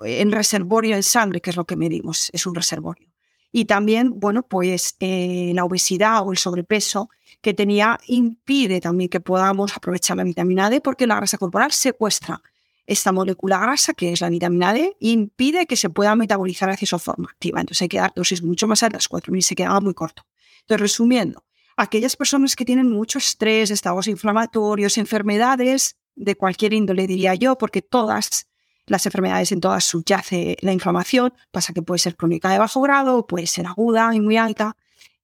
en reservorio en sangre, que es lo que medimos, es un reservorio. Y también, bueno, pues eh, la obesidad o el sobrepeso que tenía impide también que podamos aprovechar la vitamina D porque la grasa corporal secuestra esta molécula grasa, que es la vitamina D, impide que se pueda metabolizar hacia su forma activa. Entonces hay que dar dosis mucho más altas, 4.000 se quedaba muy corto. Entonces, resumiendo, aquellas personas que tienen mucho estrés, estados inflamatorios, enfermedades de cualquier índole, diría yo, porque todas las enfermedades en todas subyace la inflamación, pasa que puede ser crónica de bajo grado, puede ser aguda y muy alta.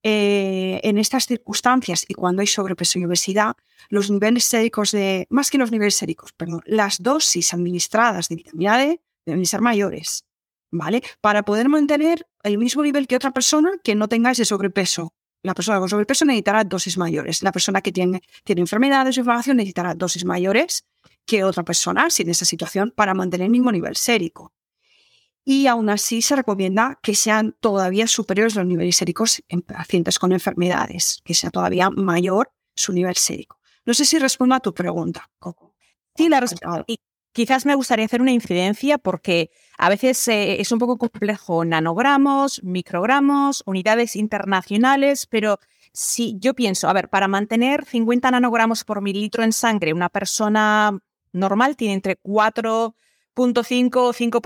Eh, en estas circunstancias y cuando hay sobrepeso y obesidad, los niveles séricos de, más que los niveles séricos, perdón, las dosis administradas de vitamina D deben ser mayores, ¿vale? Para poder mantener el mismo nivel que otra persona que no tenga ese sobrepeso. La persona con sobrepeso necesitará dosis mayores. La persona que tiene, tiene enfermedades o inflamación necesitará dosis mayores que otra persona sin esa situación para mantener el mismo nivel sérico y aún así se recomienda que sean todavía superiores los niveles séricos en pacientes con enfermedades, que sea todavía mayor su nivel sérico. No sé si respondo a tu pregunta, Coco. Sí, la respuesta. Y quizás me gustaría hacer una incidencia porque a veces eh, es un poco complejo nanogramos, microgramos, unidades internacionales, pero si yo pienso, a ver, para mantener 50 nanogramos por mililitro en sangre, una persona normal tiene entre 4 5, 5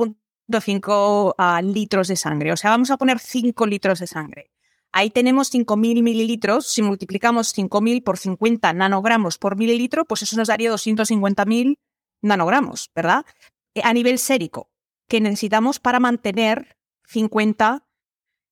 5 ah, litros de sangre. O sea, vamos a poner 5 litros de sangre. Ahí tenemos 5.000 mililitros. Si multiplicamos 5.000 por 50 nanogramos por mililitro, pues eso nos daría 250.000 nanogramos, ¿verdad? Eh, a nivel sérico, que necesitamos para mantener 50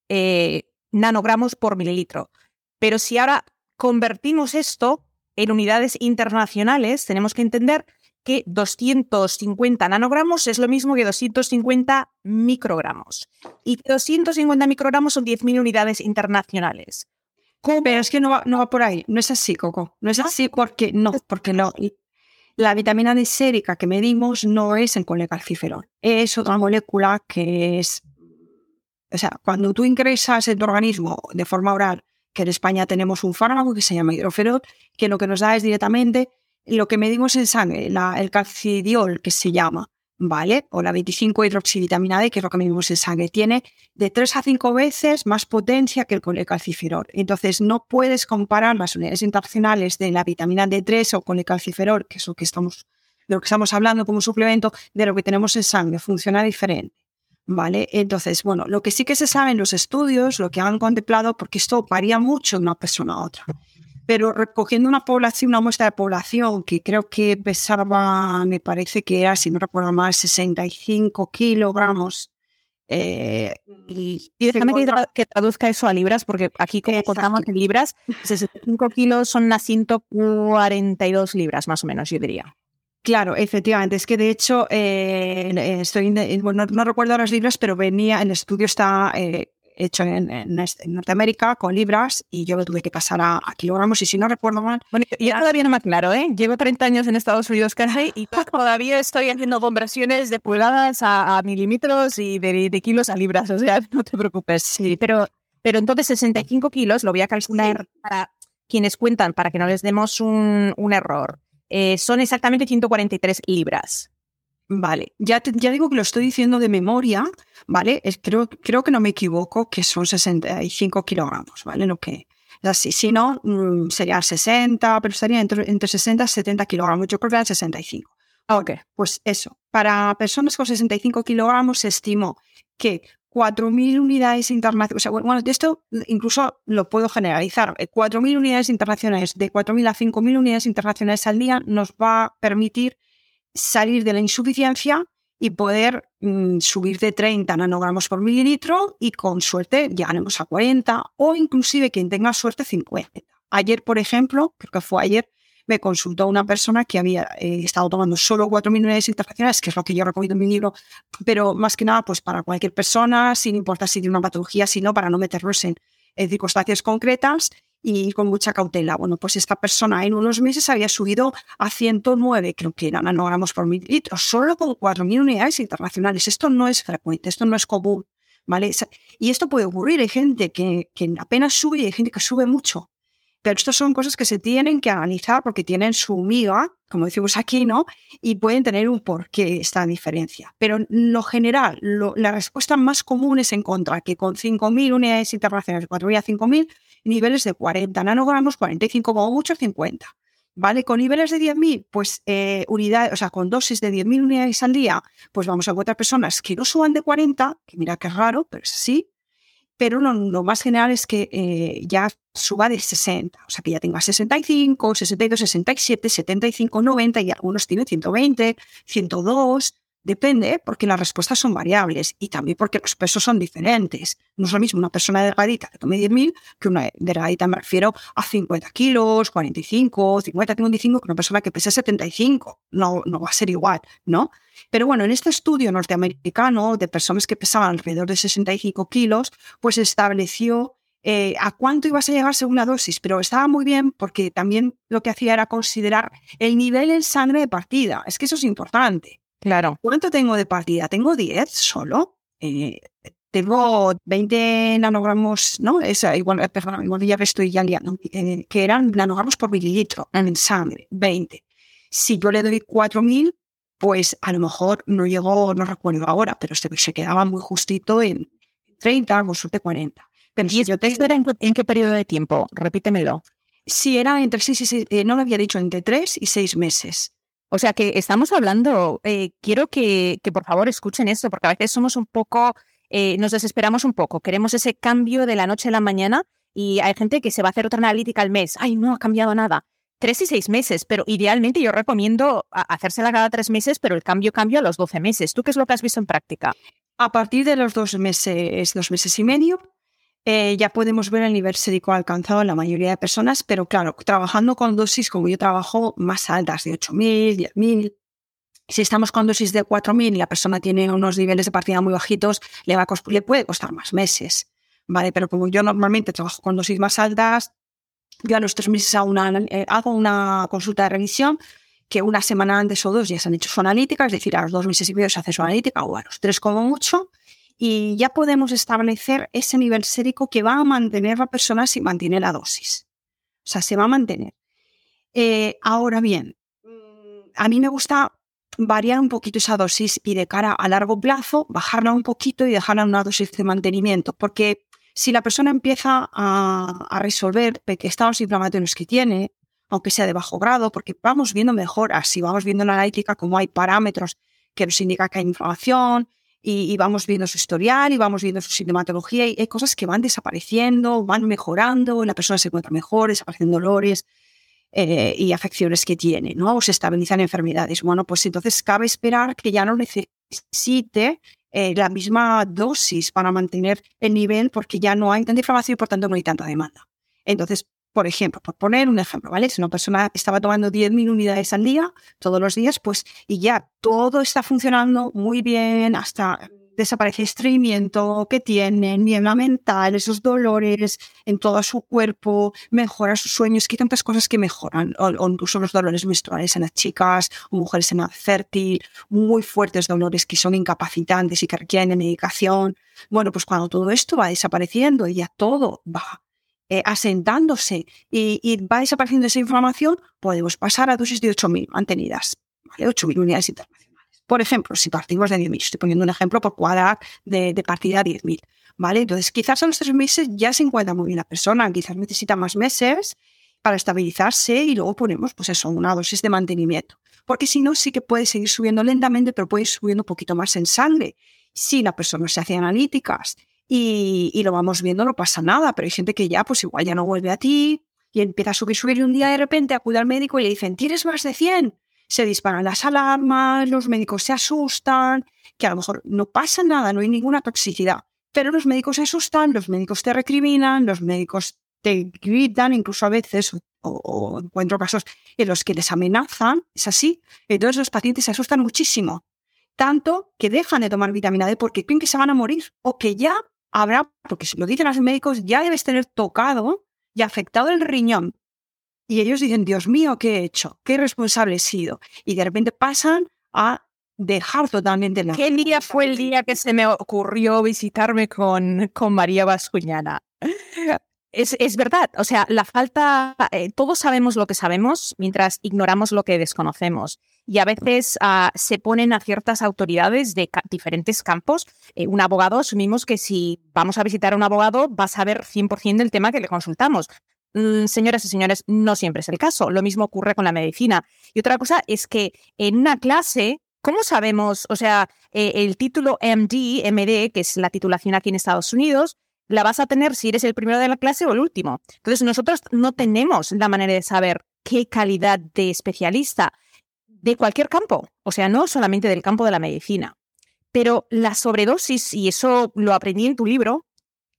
eh, nanogramos por mililitro. Pero si ahora convertimos esto en unidades internacionales, tenemos que entender que 250 nanogramos es lo mismo que 250 microgramos. Y 250 microgramos son 10.000 unidades internacionales. Pero es que no va, no va por ahí. No es así, Coco. No es así porque no, porque no. La vitamina D sérica que medimos no es el colecalciferol. Es otra molécula que es. O sea, cuando tú ingresas en tu organismo de forma oral, que en España tenemos un fármaco que se llama hidroferol, que lo que nos da es directamente lo que medimos en sangre, el calcidiol, que se llama, ¿vale? O la 25 hidroxivitamina D, que es lo que medimos en sangre, tiene de 3 a 5 veces más potencia que el colecalciferol. Entonces, no puedes comparar las unidades internacionales de la vitamina D3 o colecalciferol, que es lo que estamos, de lo que estamos hablando como suplemento, de lo que tenemos en sangre. Funciona diferente. ¿Vale? Entonces, bueno, lo que sí que se sabe en los estudios, lo que han contemplado, porque esto varía mucho de una persona a otra pero recogiendo una población, una muestra de población que creo que pesaba, me parece que era, si no recuerdo mal, 65 kilogramos. Eh, y, déjame que, traduzca eso a libras, porque aquí como contamos en libras, 65 kilos son unas 142 libras más o menos, yo diría. Claro, efectivamente. Es que de hecho, eh, estoy, bueno, no, recuerdo las libras, pero venía, en el estudio está eh, hecho en, Norteamérica con libras y yo lo tuve que pasar a, kilogramos y si no recuerdo mal... Bueno, yo todavía no me aclaro, ¿eh? Llevo 30 años en Estados Unidos casi y todavía estoy haciendo conversiones de pulgadas a, milímetros y de, kilos a libras, o sea, no te preocupes. Sí, pero, pero entonces 65 kilos lo voy a calcular para quienes cuentan, para que no les demos un, error. Eh, son exactamente 143 libras. Vale, ya, ya digo que lo estoy diciendo de memoria, ¿vale? Es, creo, creo que no me equivoco, que son 65 kilogramos, ¿vale? Lo que es así. Si no, mm, serían 60, pero estaría entre, entre 60 y 70 kilogramos. Yo creo que eran 65. Ok, pues eso. Para personas con 65 kilogramos se estimó que 4.000 unidades internacionales, o sea, bueno, de esto incluso lo puedo generalizar. 4.000 unidades internacionales, de 4.000 a 5.000 unidades internacionales al día nos va a permitir salir de la insuficiencia y poder mm, subir de 30 nanogramos por mililitro y con suerte llegaremos a 40 o inclusive quien tenga suerte 50. Ayer, por ejemplo, creo que fue ayer, me consultó una persona que había eh, estado tomando solo 4.000 unidades internacionales, que es lo que yo recomiendo en mi libro, pero más que nada, pues para cualquier persona, sin importar si tiene una patología, sino para no meternos en circunstancias concretas y con mucha cautela. Bueno, pues esta persona en unos meses había subido a 109, creo que eran nanogramos por mililitro, solo con 4.000 unidades internacionales. Esto no es frecuente, esto no es común. ¿Vale? Y esto puede ocurrir. Hay gente que, que apenas sube y hay gente que sube mucho. Pero estas son cosas que se tienen que analizar porque tienen su miga, como decimos aquí, ¿no? Y pueden tener un porqué esta diferencia. Pero en lo general, la respuesta más común es en contra, que con 5.000 unidades internacionales, 4.000 a 5.000, niveles de 40 nanogramos, 45 como mucho, 50. ¿Vale? Con niveles de 10.000, pues eh, unidades, o sea, con dosis de 10.000 unidades al día, pues vamos a encontrar personas que no suban de 40, que mira que es raro, pero es así, pero lo, más general es que eh, ya suba de 60, o sea que ya tenga 65, 62, 67, 75, 90 y algunos tienen 120, 102, Depende porque las respuestas son variables y también porque los pesos son diferentes. No es lo mismo una persona delgadita que tome 10.000 que una delgadita me refiero a 50 kilos, 45, 50, 55 que una persona que pese 75. No, no va a ser igual, ¿no? Pero bueno, en este estudio norteamericano de personas que pesaban alrededor de 65 kilos, pues estableció eh, a cuánto ibas a llegar según la dosis, pero estaba muy bien porque también lo que hacía era considerar el nivel en sangre de partida. Es que eso es importante. Claro. ¿Cuánto tengo de partida? Tengo 10 solo. Eh, tengo 20 nanogramos, ¿no? Esa, igual, eh, perdón, igual ya estoy ya liando, eh, que eran nanogramos por mililitro en sangre, 20. Si yo le doy 4000, pues a lo mejor no llegó, no recuerdo ahora, pero se, se quedaba muy justito en 30, con suerte 40. Pero ¿Y yo te... en, en, qué periodo de tiempo? Repítemelo. Si era entre 6 y 6, no lo había dicho, entre 3 y 6 meses. O sea que estamos hablando, eh, quiero que, que, por favor escuchen esto, porque a veces somos un poco, eh, nos desesperamos un poco, queremos ese cambio de la noche a la mañana y hay gente que se va a hacer otra analítica al mes. Ay, no ha cambiado nada. Tres y seis meses, pero idealmente yo recomiendo hacérsela cada tres meses, pero el cambio cambia a los doce meses. ¿Tú qué es lo que has visto en práctica? A partir de los dos meses, dos meses y medio, eh, ya podemos ver el nivel sérico alcanzado en la mayoría de personas, pero claro, trabajando con dosis como yo trabajo más altas, de 8.000, 10.000. Si estamos con dosis de 4.000 y la persona tiene unos niveles de partida muy bajitos, le, va le puede costar más meses. ¿vale? Pero como yo normalmente trabajo con dosis más altas, yo a los tres meses hago una, eh, hago una consulta de revisión que una semana antes o dos ya se han hecho su analítica, es decir, a los dos meses y medio se hace su analítica, o a los tres como mucho, y ya podemos establecer ese nivel sérico que va a mantener la persona si mantiene la dosis. O sea, se va a mantener. Eh, ahora bien, mm, a mí me gusta variar un poquito esa dosis y de cara a largo plazo bajarla un poquito y dejarla en una dosis de mantenimiento, porque si la persona empieza a, a resolver estados inflamatorios que tiene, aunque sea de bajo grado, porque vamos viendo mejoras, si vamos viendo en la analítica como hay parámetros que nos indican que hay inflamación, y, vamos viendo su historial y vamos viendo su sintomatología y hay cosas que van desapareciendo, van mejorando, la persona se encuentra mejor, desaparecen dolores eh, y afecciones que tiene, ¿no? O se estabilizan enfermedades. Bueno, pues entonces cabe esperar que ya no necesite eh, la misma dosis para mantener el nivel porque ya no hay tanta inflamación y por tanto no hay tanta demanda. Entonces, por ejemplo, por poner un ejemplo, ¿vale? Si una persona estaba tomando 10.000 unidades al día, todos los días, pues, y ya todo está funcionando muy bien, hasta desaparece estreñimiento que tienen, niebla mental, esos dolores en todo su cuerpo, mejora sus sueños, que hay tantas cosas que mejoran, o, incluso los dolores menstruales en las chicas o mujeres en edad fértil, muy fuertes dolores que son incapacitantes y que requieren de medicación. Bueno, pues cuando todo esto va desapareciendo y ya todo va eh, asentándose y, va desapareciendo esa inflamación, podemos pasar a dosis de 8.000 mantenidas, ¿vale? 8.000 unidades internacionales. Por ejemplo, si partimos de 10.000, estoy poniendo un ejemplo por cuadrar de, de partida 10.000, ¿vale? Entonces, quizás a los tres meses ya se encuentra muy bien la persona, quizás necesita más meses para estabilizarse y luego ponemos, pues eso, una dosis de mantenimiento. Porque si no, sí que puede seguir subiendo lentamente, pero puede ir subiendo un poquito más en sangre. Si la persona se hace analíticas y, lo vamos viendo, no pasa nada, pero hay gente que ya, pues igual ya no vuelve a ti y empieza a subir, subir y un día de repente acude al médico y le dicen, ¿tienes más de 100? Se disparan las alarmas, los médicos se asustan, que a lo mejor no pasa nada, no hay ninguna toxicidad, pero los médicos se asustan, los médicos te recriminan, los médicos te gritan, incluso a veces, o, o encuentro casos en los que les amenazan, es así, entonces los pacientes se asustan muchísimo, tanto que dejan de tomar vitamina D porque creen que se van a morir o que ya habrá, porque si lo dicen los médicos, ya debes tener tocado y afectado el riñón. Y ellos dicen, Dios mío, ¿qué he hecho? ¿Qué responsable he sido? Y de repente pasan a dejar totalmente la... ¿Qué día fue el día que se me ocurrió visitarme con, con María Vascuñana? Es, es, verdad, o sea, la falta, eh, todos sabemos lo que sabemos mientras ignoramos lo que desconocemos y a veces uh, se ponen a ciertas autoridades de diferentes campos. Eh, un abogado, asumimos que si vamos a visitar a un abogado, va a saber 100% del tema que le consultamos. Mm, señoras y señores, no siempre es el caso. Lo mismo ocurre con la medicina. Y otra cosa es que en una clase ¿Cómo sabemos? O sea, eh, el título MD, MD, que es la titulación aquí en Estados Unidos, la vas a tener si eres el primero de la clase o el último. Entonces, nosotros no tenemos la manera de saber qué calidad de especialista de cualquier campo, o sea, no solamente del campo de la medicina. Pero la sobredosis, y eso lo aprendí en tu libro,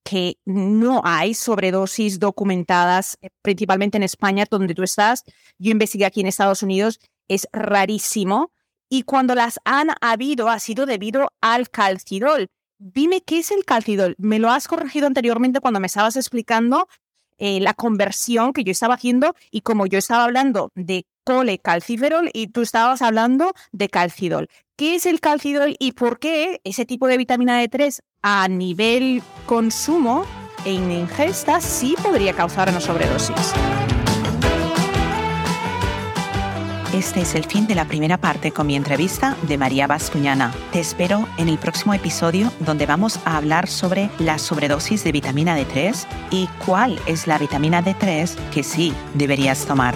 que no hay sobredosis documentadas, eh, principalmente en España, donde tú estás. Yo investigué aquí en Estados Unidos, es rarísimo. Y cuando las han habido, ha sido debido al calcidol. Dime qué es el calcidol. Me lo has corregido anteriormente cuando me estabas explicando eh, la conversión que yo estaba haciendo y como yo estaba hablando de colecalciferol y tú estabas hablando de calcidol. ¿Qué es el calcidol y por qué ese tipo de vitamina D3 a nivel consumo en ingesta sí podría causar una sobredosis? Este es el fin de la primera parte con mi entrevista de María Bascuñana. Te espero en el próximo episodio donde vamos a hablar sobre la sobredosis de vitamina D3 y cuál es la vitamina D3 que sí deberías tomar.